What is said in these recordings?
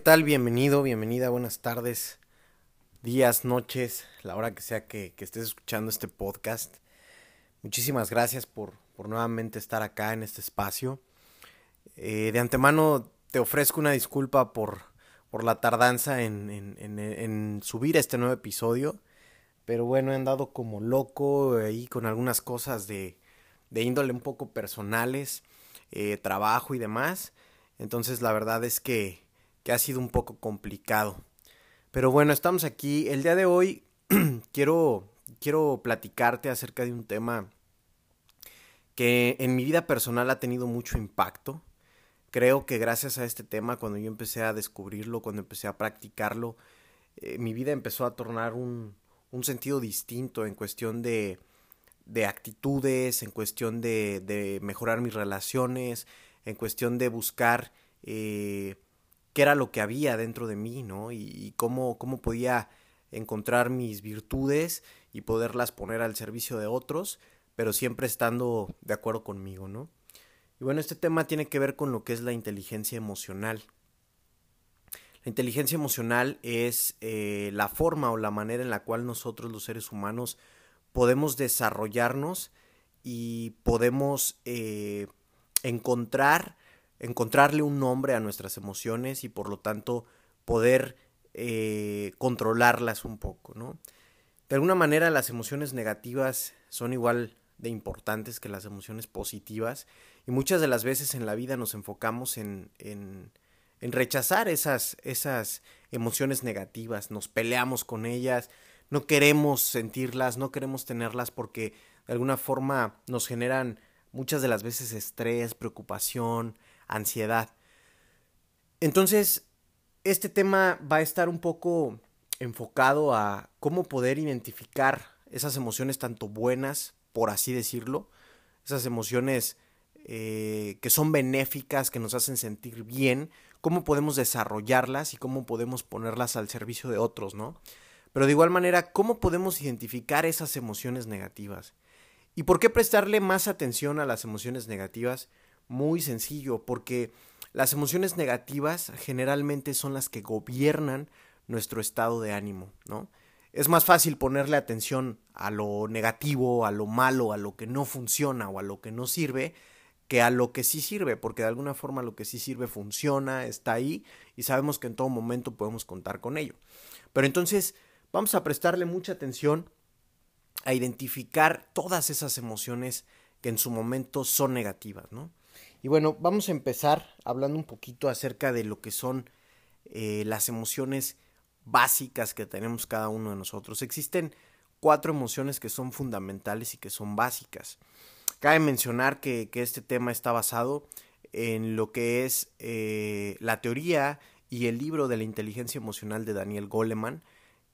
¿qué tal? Bienvenido, bienvenida, buenas tardes, días, noches, la hora que sea que, estés escuchando este podcast. Muchísimas gracias por, nuevamente estar acá en este espacio. Eh, de antemano te ofrezco una disculpa por, por la tardanza en, en, subir este nuevo episodio. Pero bueno, he andado como loco ahí con algunas cosas de, de índole un poco personales, eh, trabajo y demás. Entonces la verdad es que que ha sido un poco complicado. Pero bueno, estamos aquí. El día de hoy quiero, quiero platicarte acerca de un tema que en mi vida personal ha tenido mucho impacto. Creo que gracias a este tema, cuando yo empecé a descubrirlo, cuando empecé a practicarlo, eh, mi vida empezó a tornar un, un sentido distinto en cuestión de, de actitudes, en cuestión de, de, mejorar mis relaciones, en cuestión de buscar eh, qué era lo que había dentro de mí, ¿no? Y, cómo, cómo podía encontrar mis virtudes y poderlas poner al servicio de otros, pero siempre estando de acuerdo conmigo, ¿no? Y bueno, este tema tiene que ver con lo que es la inteligencia emocional. La inteligencia emocional es eh, la forma o la manera en la cual nosotros los seres humanos podemos desarrollarnos y podemos eh, encontrar encontrarle un nombre a nuestras emociones y por lo tanto poder eh, controlarlas un poco. De alguna manera las emociones negativas son igual de importantes que las emociones positivas y muchas de las veces en la vida nos enfocamos en, en, en rechazar esas, esas emociones negativas, nos peleamos con ellas, no queremos sentirlas, no queremos tenerlas porque de alguna forma nos generan muchas de las veces estrés, preocupación, ansiedad. Entonces, este tema va a estar un poco enfocado a cómo poder identificar esas emociones tanto buenas, por así decirlo, esas emociones eh, que son benéficas, que nos hacen sentir bien, cómo podemos desarrollarlas y cómo podemos ponerlas al servicio de otros, ¿no? Pero de igual manera, ¿cómo podemos identificar esas emociones negativas? ¿Y por qué prestarle más atención a las emociones negativas? Muy sencillo, porque las emociones negativas generalmente son las que gobiernan nuestro estado de ánimo, ¿no? Es más fácil ponerle atención a lo negativo, a lo malo, a lo que no funciona o a lo que no sirve, que a lo que sí sirve, porque de alguna forma lo que sí sirve funciona, está ahí y sabemos que en todo momento podemos contar con ello. Pero entonces vamos a prestarle mucha atención a identificar todas esas emociones que en su momento son negativas, ¿no? Y bueno, vamos a empezar hablando un poquito acerca de lo que son eh, las emociones básicas que tenemos cada uno de nosotros. Existen cuatro emociones que son fundamentales y que son básicas. Cabe mencionar que, este tema está basado en lo que es eh, la teoría y el libro de la inteligencia emocional de Daniel Goleman,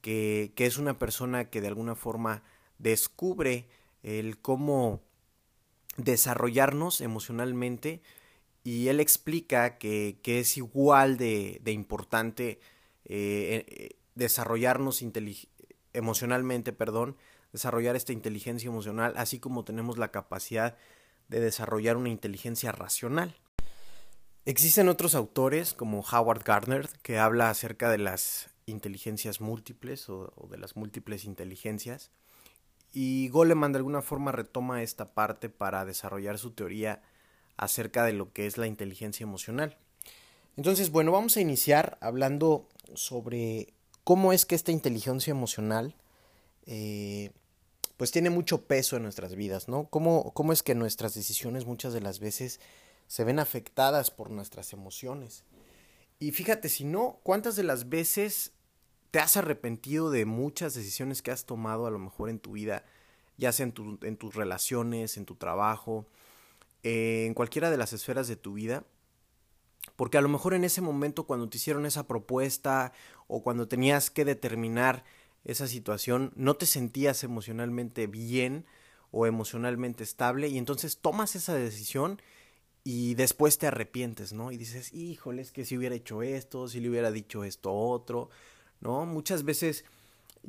que, que es una persona que de alguna forma descubre el cómo desarrollarnos emocionalmente y él explica que, es igual de, importante eh, eh, desarrollarnos emocionalmente, perdón, desarrollar esta inteligencia emocional, así como tenemos la capacidad de desarrollar una inteligencia racional. Existen otros autores como Howard Gardner que habla acerca de las inteligencias múltiples o de las múltiples inteligencias. Y Goleman de alguna forma retoma esta parte para desarrollar su teoría acerca de lo que es la inteligencia emocional. Entonces, bueno, vamos a iniciar hablando sobre cómo es que esta inteligencia emocional eh, pues tiene mucho peso en nuestras vidas, ¿no? ¿Cómo, ¿Cómo es que nuestras decisiones muchas de las veces se ven afectadas por nuestras emociones? Y fíjate, si no, ¿cuántas de las veces te has arrepentido de muchas decisiones que has tomado a lo mejor en tu vida, ya sea en, tus relaciones, en tu trabajo, eh, en cualquiera de las esferas de tu vida. Porque a lo mejor en ese momento cuando te hicieron esa propuesta o cuando tenías que determinar esa situación, no te sentías emocionalmente bien o emocionalmente estable y entonces tomas esa decisión y después te arrepientes, ¿no? Y dices, híjole, es que si hubiera hecho esto, si le hubiera dicho esto otro, ¿no? Muchas veces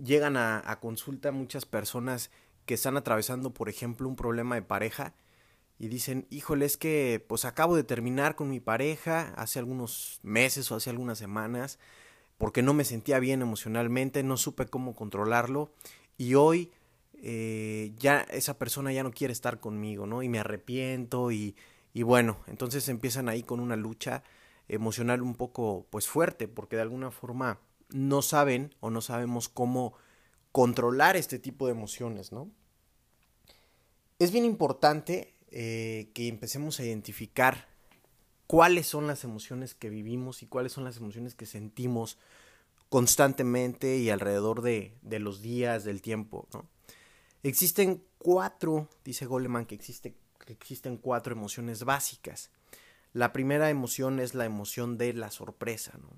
llegan a, consulta muchas personas que están atravesando, por ejemplo, un problema de pareja y dicen, híjole, es que pues acabo de terminar con mi pareja hace algunos meses o hace algunas semanas, porque no me sentía bien emocionalmente, no supe cómo controlarlo y hoy eh, ya esa persona ya no quiere estar conmigo, ¿no? Y me arrepiento y, y bueno, entonces empiezan ahí con una lucha emocional un poco pues fuerte, porque de alguna forma no saben o no sabemos cómo controlar este tipo de emociones, ¿no? Es bien importante eh, que empecemos a identificar cuáles son las emociones que vivimos y cuáles son las emociones que sentimos constantemente y alrededor de, de los días, del tiempo, ¿no? Existen cuatro, dice Goleman que, que existen cuatro emociones básicas. La primera emoción es la emoción de la sorpresa, ¿no?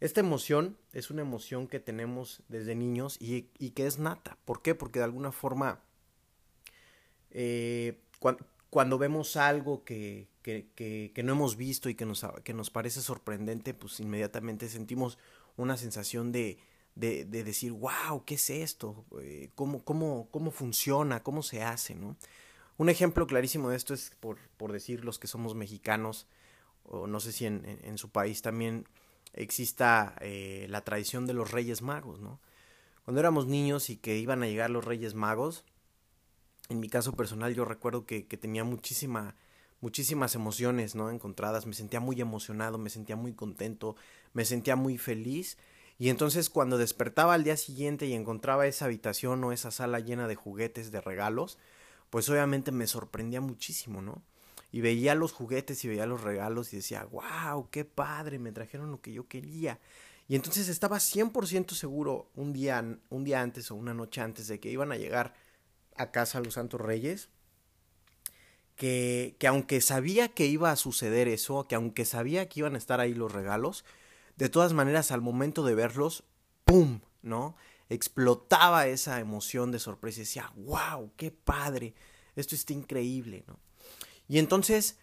Esta emoción es una emoción que tenemos desde niños y, que es nata. ¿Por qué? Porque de alguna forma, eh, cuando, vemos algo que, no hemos visto y que nos, parece sorprendente, pues inmediatamente sentimos una sensación de, de, decir, wow, ¿qué es esto? Eh, ¿Cómo, funciona? ¿Cómo se hace? Un ejemplo clarísimo de esto es por, decir los que somos mexicanos, o no sé si en su país también exista eh, la tradición de los Reyes Magos, ¿no? Cuando éramos niños y que iban a llegar los Reyes Magos, en mi caso personal yo recuerdo que, que tenía muchísima, muchísimas emociones, ¿no? Encontradas, me sentía muy emocionado, me sentía muy contento, me sentía muy feliz. Y entonces cuando despertaba al día siguiente y encontraba esa habitación o esa sala llena de juguetes, de regalos, pues obviamente me sorprendía muchísimo, ¿no? Y veía los juguetes y veía los regalos y decía, wow, qué padre, me trajeron lo que yo quería. Y entonces estaba 100% seguro un día, un día antes o una noche antes de que iban a llegar a casa los Santos Reyes, que, que aunque sabía que iba a suceder eso, que aunque sabía que iban a estar ahí los regalos, de todas maneras al momento de verlos, ¡pum! ¿No? Explotaba esa emoción de sorpresa y decía, wow, qué padre, esto está increíble, ¿no? Y entonces,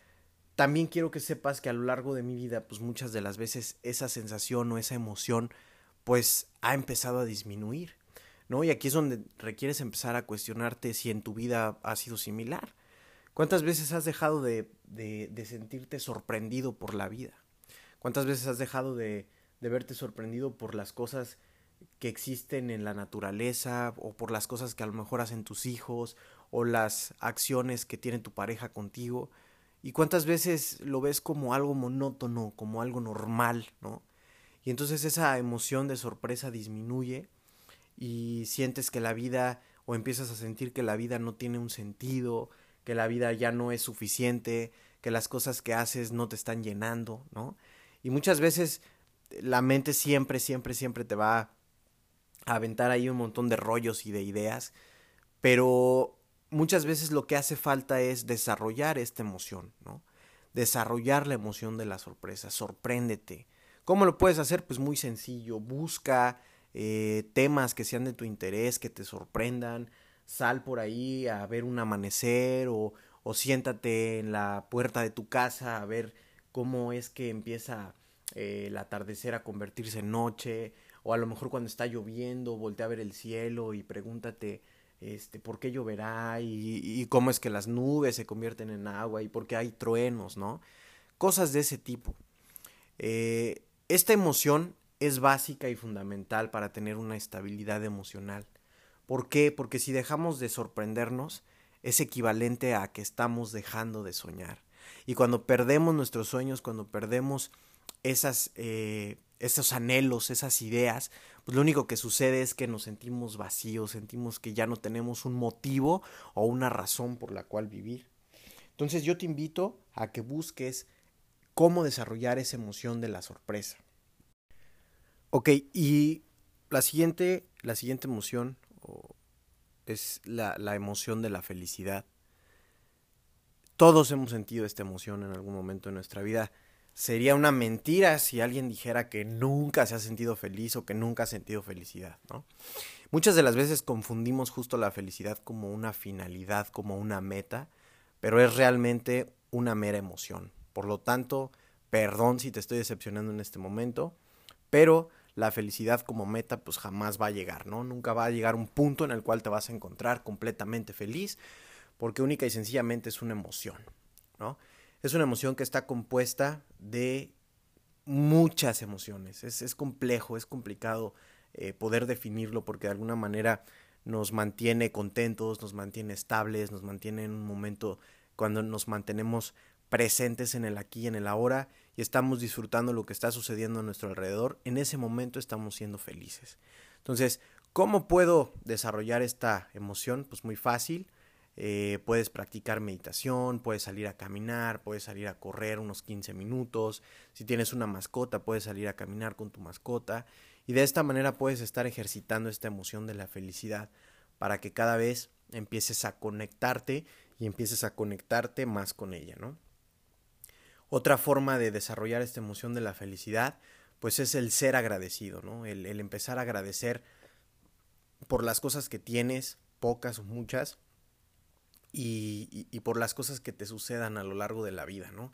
también quiero que sepas que a lo largo de mi vida, pues muchas de las veces esa sensación o esa emoción, pues ha empezado a disminuir, ¿no? Y aquí es donde requieres empezar a cuestionarte si en tu vida ha sido similar. ¿Cuántas veces has dejado de, de, sentirte sorprendido por la vida? ¿Cuántas veces has dejado de, de verte sorprendido por las cosas que existen en la naturaleza o por las cosas que a lo mejor hacen tus hijos o las acciones que tiene tu pareja contigo. Y cuántas veces lo ves como algo monótono, como algo normal, ¿no? Y entonces esa emoción de sorpresa disminuye y sientes que la vida o empiezas a sentir que la vida no tiene un sentido, que la vida ya no es suficiente, que las cosas que haces no te están llenando, ¿no? Y muchas veces la mente siempre, siempre, siempre te va a aventar ahí un montón de rollos y de ideas, pero muchas veces lo que hace falta es desarrollar esta emoción, ¿no? Desarrollar la emoción de la sorpresa, sorpréndete. ¿Cómo lo puedes hacer? Pues muy sencillo, busca eh, temas que sean de tu interés, que te sorprendan, sal por ahí a ver un amanecer o, o siéntate en la puerta de tu casa a ver cómo es que empieza eh, el atardecer a convertirse en noche, o a lo mejor cuando está lloviendo, voltea a ver el cielo y pregúntate este, por qué lloverá y, y, cómo es que las nubes se convierten en agua y por qué hay truenos, ¿no? Cosas de ese tipo. Eh, esta emoción es básica y fundamental para tener una estabilidad emocional. ¿Por qué? Porque si dejamos de sorprendernos, es equivalente a que estamos dejando de soñar. Y cuando perdemos nuestros sueños, cuando perdemos esas, eh, esos anhelos, esas ideas, pues lo único que sucede es que nos sentimos vacíos, sentimos que ya no tenemos un motivo o una razón por la cual vivir. Entonces yo te invito a que busques cómo desarrollar esa emoción de la sorpresa. Ok, y la siguiente, la siguiente emoción es la, la emoción de la felicidad. Todos hemos sentido esta emoción en algún momento de nuestra vida sería una mentira si alguien dijera que nunca se ha sentido feliz o que nunca ha sentido felicidad, ¿no? Muchas de las veces confundimos justo la felicidad como una finalidad, como una meta, pero es realmente una mera emoción. Por lo tanto, perdón si te estoy decepcionando en este momento, pero la felicidad como meta pues jamás va a llegar, ¿no? Nunca va a llegar un punto en el cual te vas a encontrar completamente feliz, porque única y sencillamente es una emoción, ¿no? Es una emoción que está compuesta de muchas emociones. Es, complejo, es complicado eh, poder definirlo porque de alguna manera nos mantiene contentos, nos mantiene estables, nos mantiene en un momento cuando nos mantenemos presentes en el aquí y en el ahora y estamos disfrutando lo que está sucediendo a nuestro alrededor, en ese momento estamos siendo felices. Entonces, ¿cómo puedo desarrollar esta emoción? Pues muy fácil. Eh, puedes practicar meditación, puedes salir a caminar, puedes salir a correr unos 15 minutos. Si tienes una mascota, puedes salir a caminar con tu mascota. Y de esta manera puedes estar ejercitando esta emoción de la felicidad para que cada vez empieces a conectarte y empieces a conectarte más con ella, ¿no? Otra forma de desarrollar esta emoción de la felicidad, pues es el ser agradecido, ¿no? El, empezar a agradecer por las cosas que tienes, pocas o muchas, y, por las cosas que te sucedan a lo largo de la vida, ¿no?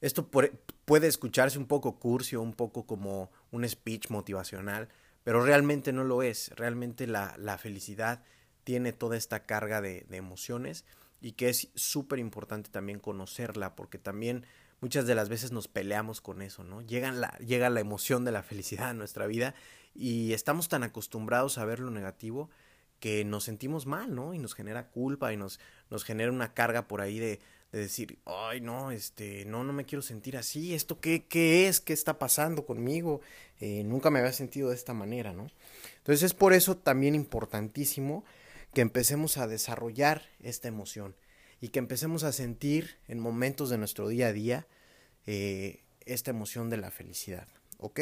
Esto puede escucharse un poco curcio, un poco como un speech motivacional, pero realmente no lo es. Realmente la, la felicidad tiene toda esta carga de, de emociones y que es súper importante también conocerla, porque también muchas de las veces nos peleamos con eso, ¿no? Llega la, llega la emoción de la felicidad en nuestra vida y estamos tan acostumbrados a ver lo negativo que nos sentimos mal, ¿no? Y nos genera culpa y nos, nos genera una carga por ahí de, de decir, ay, no, este, no, no me quiero sentir así, esto qué, qué es, qué está pasando conmigo, eh, nunca me había sentido de esta manera, ¿no? Entonces es por eso también importantísimo que empecemos a desarrollar esta emoción y que empecemos a sentir en momentos de nuestro día a día eh, esta emoción de la felicidad, ¿ok?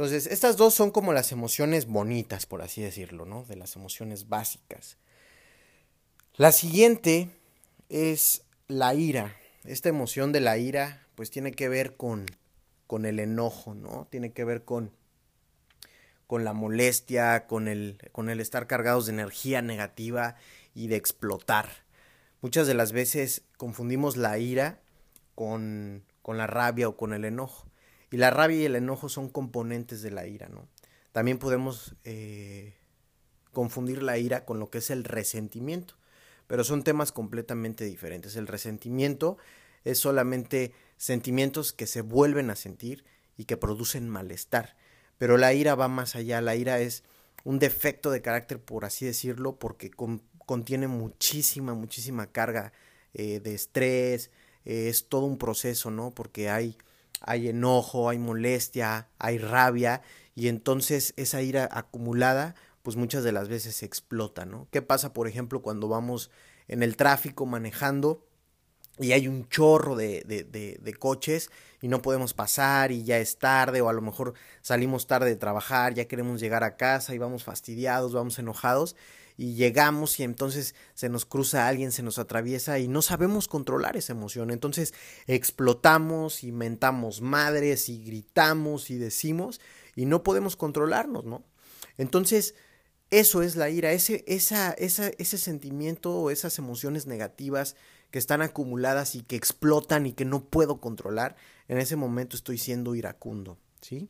Entonces, estas dos son como las emociones bonitas, por así decirlo, ¿no? De las emociones básicas. La siguiente es la ira, esta emoción de la ira, pues tiene que ver con, con el enojo, ¿no? Tiene que ver con, con la molestia, con el, con el estar cargados de energía negativa y de explotar. Muchas de las veces confundimos la ira con, con la rabia o con el enojo. Y la rabia y el enojo son componentes de la ira, ¿no? También podemos eh, confundir la ira con lo que es el resentimiento pero son temas completamente diferentes. El resentimiento es solamente sentimientos que se vuelven a sentir y que producen malestar, pero la ira va más allá, la ira es un defecto de carácter, por así decirlo, porque contiene muchísima, muchísima carga eh, de estrés, eh, es todo un proceso, ¿no? Porque hay, hay enojo, hay molestia, hay rabia, y entonces esa ira acumulada pues muchas de las veces explota, ¿no? ¿Qué pasa, por ejemplo, cuando vamos en el tráfico manejando y hay un chorro de, de, de, coches y no podemos pasar y ya es tarde o a lo mejor salimos tarde de trabajar, ya queremos llegar a casa y vamos fastidiados, vamos enojados y llegamos y entonces se nos cruza alguien, se nos atraviesa y no sabemos controlar esa emoción. Entonces explotamos y mentamos madres y gritamos y decimos y no podemos controlarnos, ¿no? Entonces, eso es la ira, ese, esa, esa, ese sentimiento o esas emociones negativas que están acumuladas y que explotan y que no puedo controlar, en ese momento estoy siendo iracundo, ¿sí?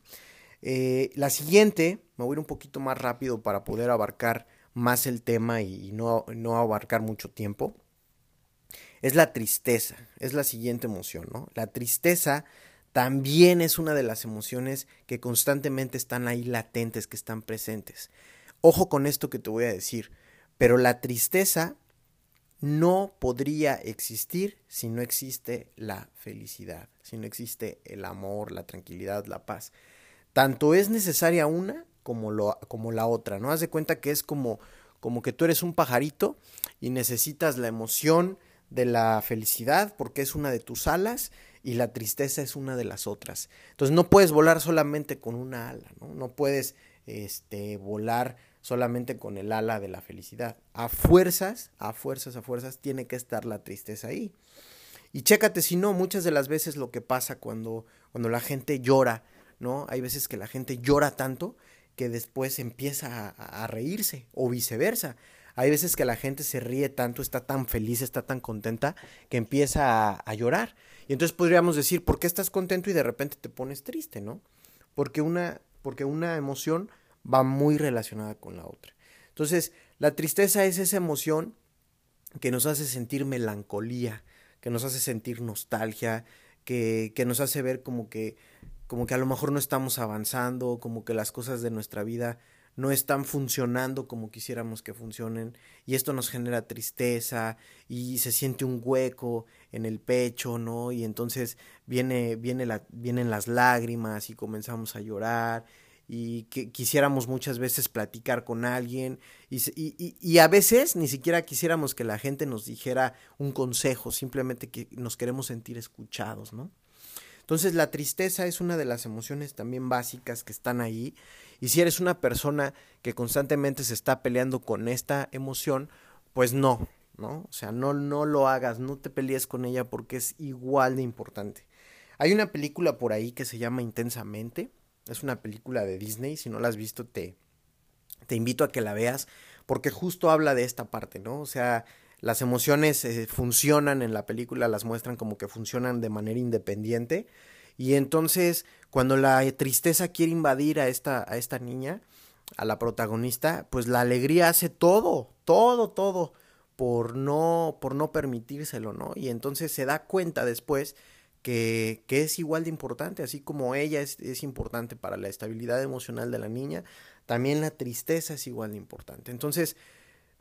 Eh, la siguiente, me voy a ir un poquito más rápido para poder abarcar más el tema y no, no abarcar mucho tiempo, es la tristeza, es la siguiente emoción, ¿no? La tristeza también es una de las emociones que constantemente están ahí latentes, que están presentes. Ojo con esto que te voy a decir, pero la tristeza no podría existir si no existe la felicidad, si no existe el amor, la tranquilidad, la paz. Tanto es necesaria una como, lo, como la otra, ¿no? Haz de cuenta que es como, como que tú eres un pajarito y necesitas la emoción de la felicidad porque es una de tus alas y la tristeza es una de las otras. Entonces no puedes volar solamente con una ala, ¿no? No puedes este, volar solamente con el ala de la felicidad. A fuerzas, a fuerzas, a fuerzas, tiene que estar la tristeza ahí. Y chécate si no, muchas de las veces lo que pasa cuando, cuando la gente llora, ¿no? Hay veces que la gente llora tanto que después empieza a, reírse o viceversa. Hay veces que la gente se ríe tanto, está tan feliz, está tan contenta que empieza a, a llorar. Y entonces podríamos decir, ¿por qué estás contento y de repente te pones triste, no? Porque una, porque una emoción va muy relacionada con la otra. Entonces, la tristeza es esa emoción que nos hace sentir melancolía, que nos hace sentir nostalgia, que, que nos hace ver como que, como que a lo mejor no estamos avanzando, como que las cosas de nuestra vida no están funcionando como quisiéramos que funcionen y esto nos genera tristeza y se siente un hueco en el pecho, ¿no? Y entonces viene, viene la, vienen las lágrimas y comenzamos a llorar y que quisiéramos muchas veces platicar con alguien y, y, y, a veces ni siquiera quisiéramos que la gente nos dijera un consejo, simplemente que nos queremos sentir escuchados, ¿no? Entonces la tristeza es una de las emociones también básicas que están ahí y si eres una persona que constantemente se está peleando con esta emoción, pues no, ¿no? O sea, no, no lo hagas, no te pelees con ella porque es igual de importante. Hay una película por ahí que se llama Intensamente, es una película de Disney, si no la has visto te, te invito a que la veas, porque justo habla de esta parte, ¿no? O sea, las emociones eh, funcionan en la película, las muestran como que funcionan de manera independiente. Y entonces, cuando la tristeza quiere invadir a esta, a esta niña, a la protagonista, pues la alegría hace todo, todo, todo, por no, por no permitírselo, ¿no? Y entonces se da cuenta después que, que, es igual de importante, así como ella es, es, importante para la estabilidad emocional de la niña, también la tristeza es igual de importante. Entonces,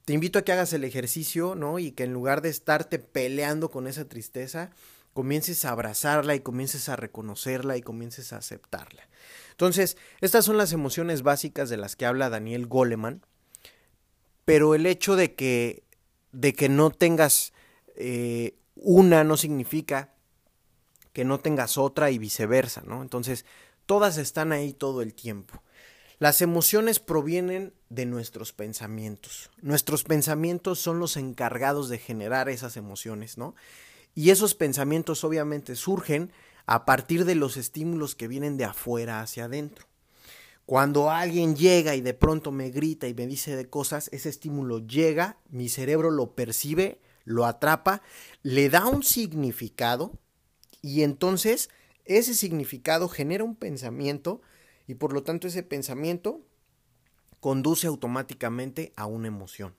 te invito a que hagas el ejercicio, ¿no? Y que en lugar de estarte peleando con esa tristeza, comiences a abrazarla y comiences a reconocerla y comiences a aceptarla. Entonces, estas son las emociones básicas de las que habla Daniel Goleman, pero el hecho de que, de que no tengas eh, una no significa que no tengas otra y viceversa, ¿no? Entonces, todas están ahí todo el tiempo. Las emociones provienen de nuestros pensamientos. Nuestros pensamientos son los encargados de generar esas emociones, ¿no? Y esos pensamientos obviamente surgen a partir de los estímulos que vienen de afuera hacia adentro. Cuando alguien llega y de pronto me grita y me dice de cosas, ese estímulo llega, mi cerebro lo percibe, lo atrapa, le da un significado y entonces ese significado genera un pensamiento y por lo tanto ese pensamiento conduce automáticamente a una emoción.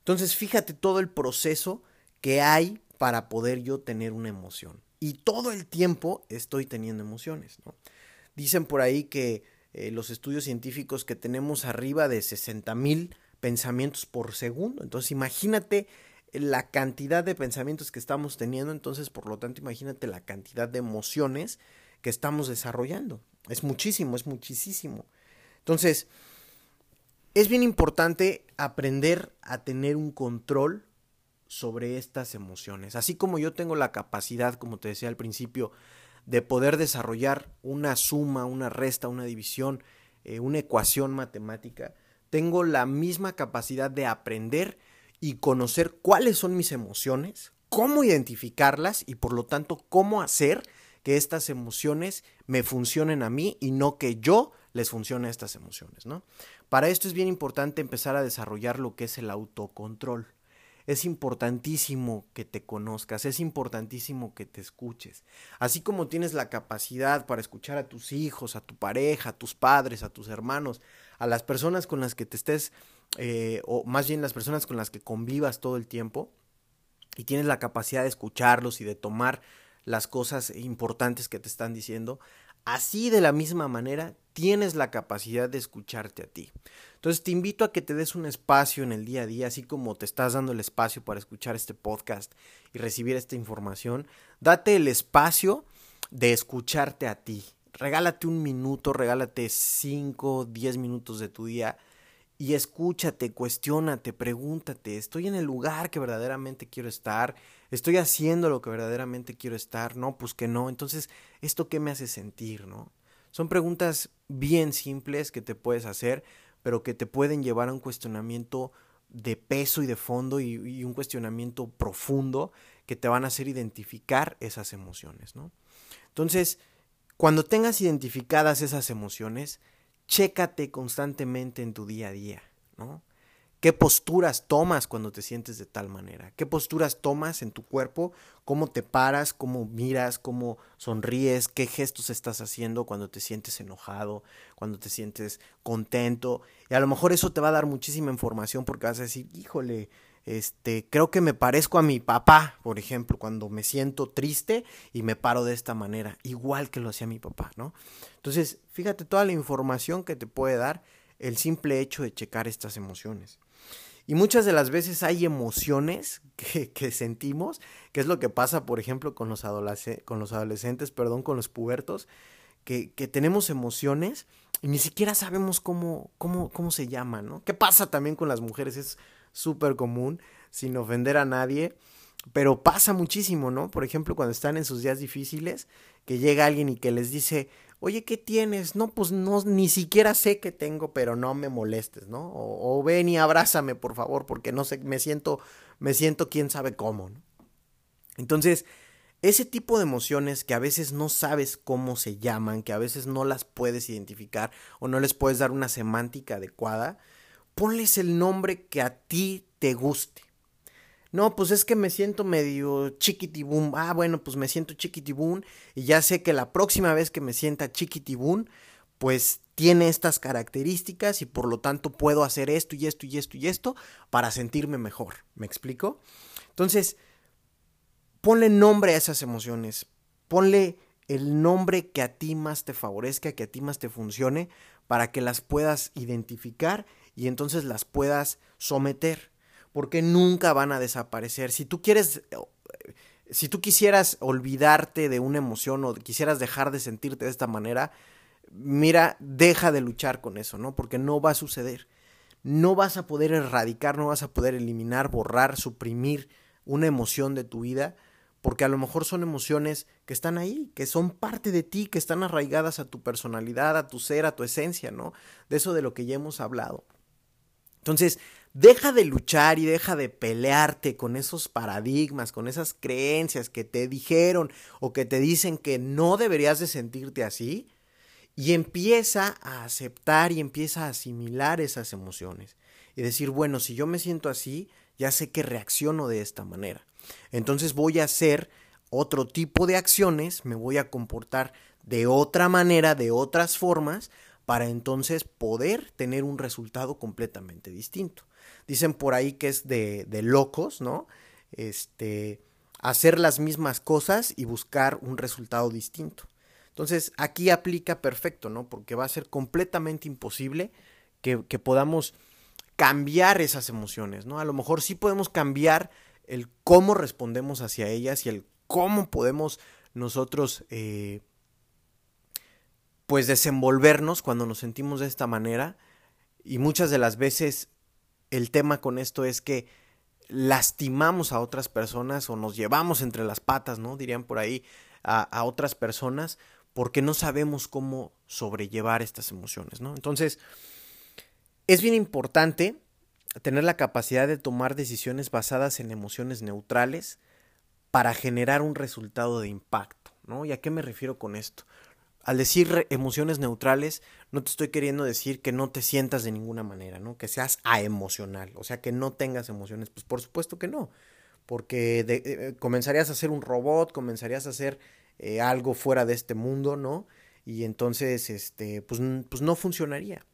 Entonces fíjate todo el proceso que hay para poder yo tener una emoción. Y todo el tiempo estoy teniendo emociones. Dicen por ahí que eh, los estudios científicos que tenemos arriba de 60 mil pensamientos por segundo. Entonces imagínate la cantidad de pensamientos que estamos teniendo, entonces por lo tanto imagínate la cantidad de emociones que estamos desarrollando. Es muchísimo, es muchísimo. Entonces, es bien importante aprender a tener un control sobre estas emociones. Así como yo tengo la capacidad, como te decía al principio, de poder desarrollar una suma, una resta, una división, eh, una ecuación matemática, tengo la misma capacidad de aprender y conocer cuáles son mis emociones, cómo identificarlas y por lo tanto cómo hacer que estas emociones me funcionen a mí y no que yo les funcione a estas emociones, ¿no? Para esto es bien importante empezar a desarrollar lo que es el autocontrol. Es importantísimo que te conozcas, es importantísimo que te escuches. Así como tienes la capacidad para escuchar a tus hijos, a tu pareja, a tus padres, a tus hermanos, a las personas con las que te estés eh, o más bien las personas con las que convivas todo el tiempo, y tienes la capacidad de escucharlos y de tomar las cosas importantes que te están diciendo, así de la misma manera tienes la capacidad de escucharte a ti. Entonces te invito a que te des un espacio en el día a día, así como te estás dando el espacio para escuchar este podcast y recibir esta información, date el espacio de escucharte a ti. Regálate un minuto, regálate 5, 10 minutos de tu día y escúchate, cuestiónate, pregúntate, ¿estoy en el lugar que verdaderamente quiero estar? ¿Estoy haciendo lo que verdaderamente quiero estar? No, pues que no. Entonces, ¿esto qué me hace sentir, no? Son preguntas bien simples que te puedes hacer, pero que te pueden llevar a un cuestionamiento de peso y de fondo y, un cuestionamiento profundo que te van a hacer identificar esas emociones, ¿no? Entonces, cuando tengas identificadas esas emociones, chécate constantemente en tu día a día, ¿no? ¿Qué posturas tomas cuando te sientes de tal manera? ¿Qué posturas tomas en tu cuerpo? ¿Cómo te paras? ¿Cómo miras? ¿Cómo sonríes? ¿Qué gestos estás haciendo cuando te sientes enojado? ¿Cuando te sientes contento? Y a lo mejor eso te va a dar muchísima información porque vas a decir, híjole, este, creo que me parezco a mi papá, por ejemplo, cuando me siento triste y me paro de esta manera, igual que lo hacía mi papá, ¿no? Entonces, fíjate toda la información que te puede dar el simple hecho de checar estas emociones. Y muchas de las veces hay emociones que, sentimos, que es lo que pasa, por ejemplo, con los, con los adolescentes, perdón, con los pubertos, que, tenemos emociones y ni siquiera sabemos cómo, cómo, cómo se llaman, ¿no? ¿Qué pasa también con las mujeres? Es súper común, sin ofender a nadie, pero pasa muchísimo, ¿no? Por ejemplo, cuando están en sus días difíciles, que llega alguien y que les dice, oye, ¿qué tienes? No, pues no, ni siquiera sé qué tengo, pero no me molestes, ¿no? O, ven y abrázame, por favor, porque no sé, me siento, me siento quién sabe cómo, ¿no? Entonces, ese tipo de emociones que a veces no sabes cómo se llaman, que a veces no las puedes identificar o no les puedes dar una semántica adecuada, ponles el nombre que a ti te guste. No, pues es que me siento medio chiquitibún. Ah, bueno, pues me siento chiquitibún y ya sé que la próxima vez que me sienta chiquitibún, pues tiene estas características y por lo tanto puedo hacer esto y esto y esto y esto para sentirme mejor. ¿Me explico? Entonces, ponle nombre a esas emociones. Ponle el nombre que a ti más te favorezca, que a ti más te funcione, para que las puedas identificar y entonces las puedas someter porque nunca van a desaparecer. Si tú quieres, eh, si tú quisieras olvidarte de una emoción o quisieras dejar de sentirte de esta manera, mira, deja de luchar con eso, ¿no? Porque no va a suceder. No vas a poder erradicar, no vas a poder eliminar, borrar, suprimir una emoción de tu vida, porque a lo mejor son emociones que están ahí, que son parte de ti, que están arraigadas a tu personalidad, a tu ser, a tu esencia, ¿no? De eso de lo que ya hemos hablado. Entonces, deja de luchar y deja de pelearte con esos paradigmas, con esas creencias que te dijeron o que te dicen que no deberías de sentirte así y empieza a aceptar y empieza a asimilar esas emociones y decir, bueno, si yo me siento así, ya sé que reacciono de esta manera. Entonces voy a hacer otro tipo de acciones, me voy a comportar de otra manera, de otras formas, para entonces poder tener un resultado completamente distinto. Dicen por ahí que es de, de locos, ¿no? Este, hacer las mismas cosas y buscar un resultado distinto. Entonces aquí aplica perfecto, ¿no? Porque va a ser completamente imposible que, que, podamos cambiar esas emociones, ¿no? A lo mejor sí podemos cambiar el cómo respondemos hacia ellas y el cómo podemos nosotros eh, pues desenvolvernos cuando nos sentimos de esta manera y muchas de las veces el tema con esto es que lastimamos a otras personas o nos llevamos entre las patas, ¿no? Dirían por ahí a, otras personas porque no sabemos cómo sobrellevar estas emociones, ¿no? Entonces, es bien importante tener la capacidad de tomar decisiones basadas en emociones neutrales para generar un resultado de impacto, ¿no? ¿Y a qué me refiero con esto? Al decir emociones neutrales, no te estoy queriendo decir que no te sientas de ninguna manera, ¿no? Que seas aemocional, o sea, que no tengas emociones. Pues por supuesto que no, porque eh, comenzarías a ser un robot, comenzarías a ser eh, algo fuera de este mundo, ¿no? Y entonces, este, pues, pues no funcionaría.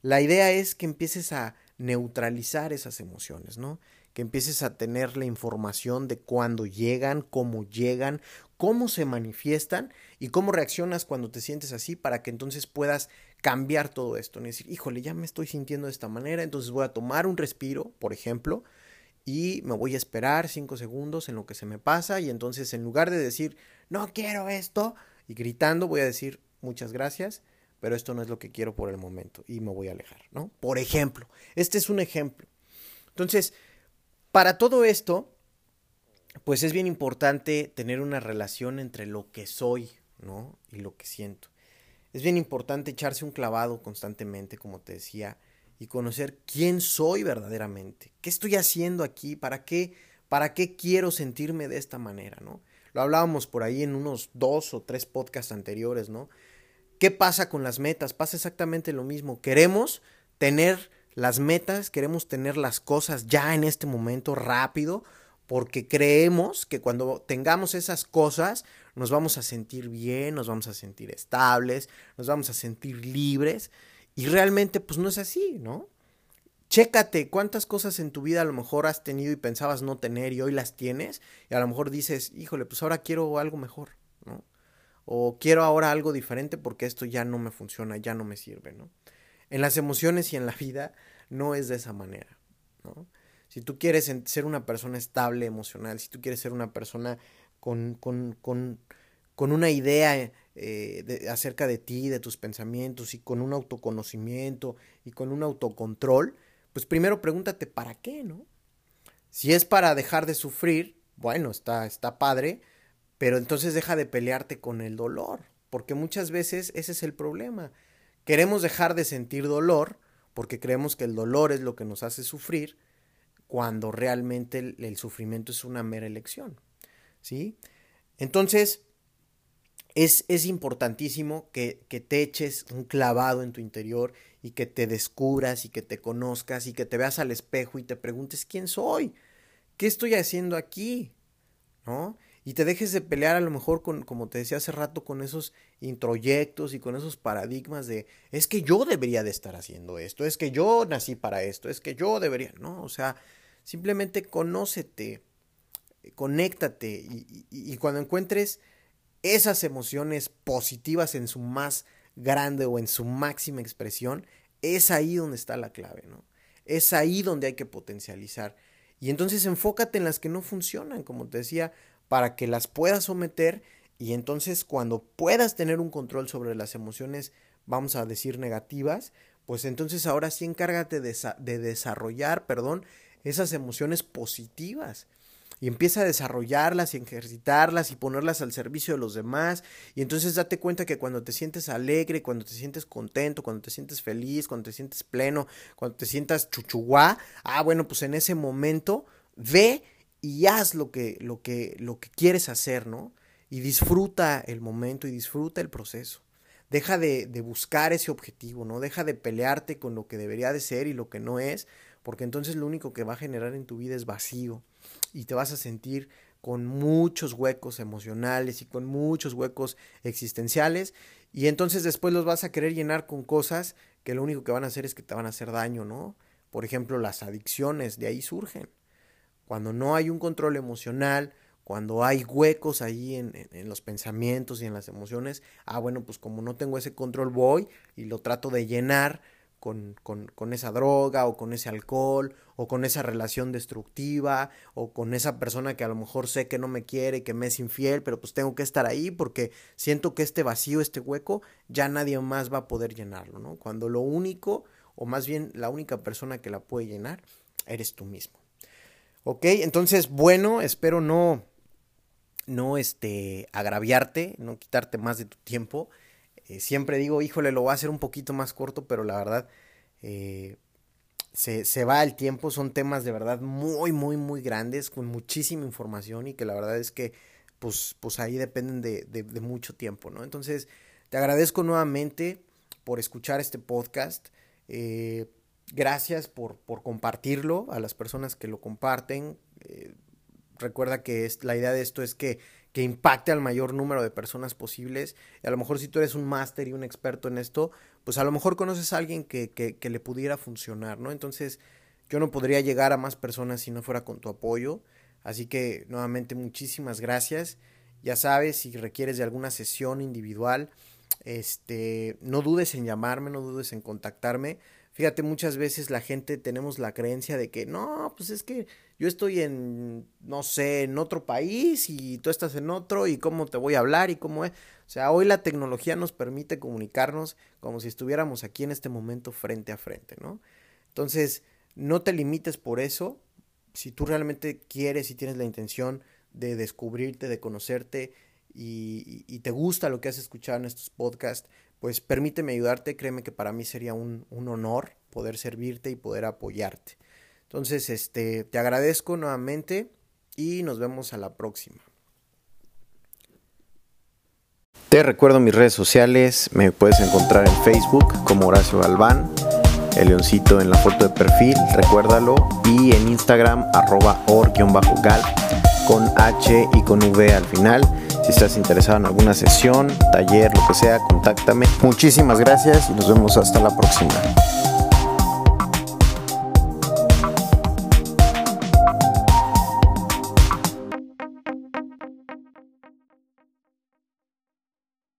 La idea es que empieces a neutralizar esas emociones, ¿no? Que empieces a tener la información de cuándo llegan, cómo llegan, cómo se manifiestan y cómo reaccionas cuando te sientes así para que entonces puedas cambiar todo esto. Es decir, híjole, ya me estoy sintiendo de esta manera, entonces voy a tomar un respiro, por ejemplo, y me voy a esperar cinco segundos en lo que se me pasa y entonces en lugar de decir, no quiero esto, y gritando, voy a decir, muchas gracias, pero esto no es lo que quiero por el momento y me voy a alejar, ¿no? Por ejemplo, este es un ejemplo. Entonces, para todo esto, pues es bien importante tener una relación entre lo que soy, ¿no? Y lo que siento. Es bien importante echarse un clavado constantemente, como te decía, y conocer quién soy verdaderamente. ¿Qué estoy haciendo aquí? ¿Para qué? ¿Para qué quiero sentirme de esta manera, no? Lo hablábamos por ahí en unos dos o tres podcasts anteriores, ¿no? ¿Qué pasa con las metas? Pasa exactamente lo mismo. Queremos tener las metas, queremos tener las cosas ya en este momento rápido, porque creemos que cuando tengamos esas cosas nos vamos a sentir bien, nos vamos a sentir estables, nos vamos a sentir libres y realmente pues no es así, ¿no? Chécate cuántas cosas en tu vida a lo mejor has tenido y pensabas no tener y hoy las tienes y a lo mejor dices, híjole, pues ahora quiero algo mejor, ¿no? O quiero ahora algo diferente porque esto ya no me funciona, ya no me sirve, ¿no? En las emociones y en la vida no es de esa manera, ¿no? Si tú quieres ser una persona estable emocional, si tú quieres ser una persona con, con, con, con una idea eh, acerca de ti, de tus pensamientos y con un autoconocimiento y con un autocontrol, pues primero pregúntate para qué, ¿no? Si es para dejar de sufrir, bueno, está, está padre, pero entonces deja de pelearte con el dolor, porque muchas veces ese es el problema. Queremos dejar de sentir dolor porque creemos que el dolor es lo que nos hace sufrir, cuando realmente el, sufrimiento es una mera elección, ¿sí? Entonces, es, importantísimo que, que, te eches un clavado en tu interior y que te descubras y que te conozcas y que te veas al espejo y te preguntes quién soy, qué estoy haciendo aquí, ¿no? Y te dejes de pelear a lo mejor con, como te decía hace rato, con esos introyectos y con esos paradigmas de es que yo debería de estar haciendo esto, es que yo nací para esto, es que yo debería, no, o sea, simplemente conócete, conéctate y, cuando encuentres esas emociones positivas en su más grande o en su máxima expresión, es ahí donde está la clave, ¿no? Es ahí donde hay que potencializar. Y entonces enfócate en las que no funcionan, como te decía, para que las puedas someter y entonces cuando puedas tener un control sobre las emociones, vamos a decir negativas, pues entonces ahora sí encárgate de desarrollar, perdón, esas emociones positivas y empieza a desarrollarlas y ejercitarlas y ponerlas al servicio de los demás. Y entonces date cuenta que cuando te sientes alegre, cuando te sientes contento, cuando te sientes feliz, cuando te sientes pleno, cuando te sientas chuchuá, ah, bueno, pues en ese momento ve y haz lo que, lo que, lo que quieres hacer, ¿no? Y disfruta el momento y disfruta el proceso. Deja de, de buscar ese objetivo, ¿no? Deja de pelearte con lo que debería de ser y lo que no es, porque entonces lo único que va a generar en tu vida es vacío y te vas a sentir con muchos huecos emocionales y con muchos huecos existenciales y entonces después los vas a querer llenar con cosas que lo único que van a hacer es que te van a hacer daño, ¿no? Por ejemplo, las adicciones, de ahí surgen. Cuando no hay un control emocional, cuando hay huecos ahí en, en, los pensamientos y en las emociones, ah, bueno, pues como no tengo ese control voy y lo trato de llenar con, con, con, esa droga o con ese alcohol o con esa relación destructiva o con esa persona que a lo mejor sé que no me quiere, que me es infiel, pero pues tengo que estar ahí porque siento que este vacío, este hueco, ya nadie más va a poder llenarlo, ¿no? Cuando lo único, o más bien la única persona que la puede llenar, eres tú mismo. Ok, entonces, bueno, espero no, no este, agraviarte, no quitarte más de tu tiempo. Eh, siempre digo, híjole, lo voy a hacer un poquito más corto, pero la verdad eh, se, se, va el tiempo. Son temas de verdad muy, muy, muy grandes, con muchísima información y que la verdad es que pues, pues ahí dependen de, de, mucho tiempo, ¿no? Entonces, te agradezco nuevamente por escuchar este podcast. Eh, gracias por, por, compartirlo a las personas que lo comparten. recuerda que es, la idea de esto es que que impacte al mayor número de personas posibles. Y a lo mejor si tú eres un máster y un experto en esto, pues a lo mejor conoces a alguien que, que, le pudiera funcionar, ¿no? Entonces yo no podría llegar a más personas si no fuera con tu apoyo. Así que nuevamente muchísimas gracias. Ya sabes, si requieres de alguna sesión individual, este, no dudes en llamarme, no dudes en contactarme. Fíjate, muchas veces la gente tenemos la creencia de que no, pues es que yo estoy en, no sé, en otro país y tú estás en otro y cómo te voy a hablar y cómo es. O sea, hoy la tecnología nos permite comunicarnos como si estuviéramos aquí en este momento frente a frente, ¿no? Entonces, no te limites por eso. Si tú realmente quieres y tienes la intención de descubrirte, de conocerte y, y, te gusta lo que has escuchado en estos podcasts, pues permíteme ayudarte, créeme que para mí sería un, un honor poder servirte y poder apoyarte. Entonces, este, te agradezco nuevamente y nos vemos a la próxima. Te recuerdo mis redes sociales, me puedes encontrar en Facebook como Horacio Galván, el leoncito en la foto de perfil, recuérdalo, y en Instagram arroba or-gal con H y con V al final. Si estás interesado en alguna sesión, taller, lo que sea, contáctame. Muchísimas gracias y nos vemos hasta la próxima.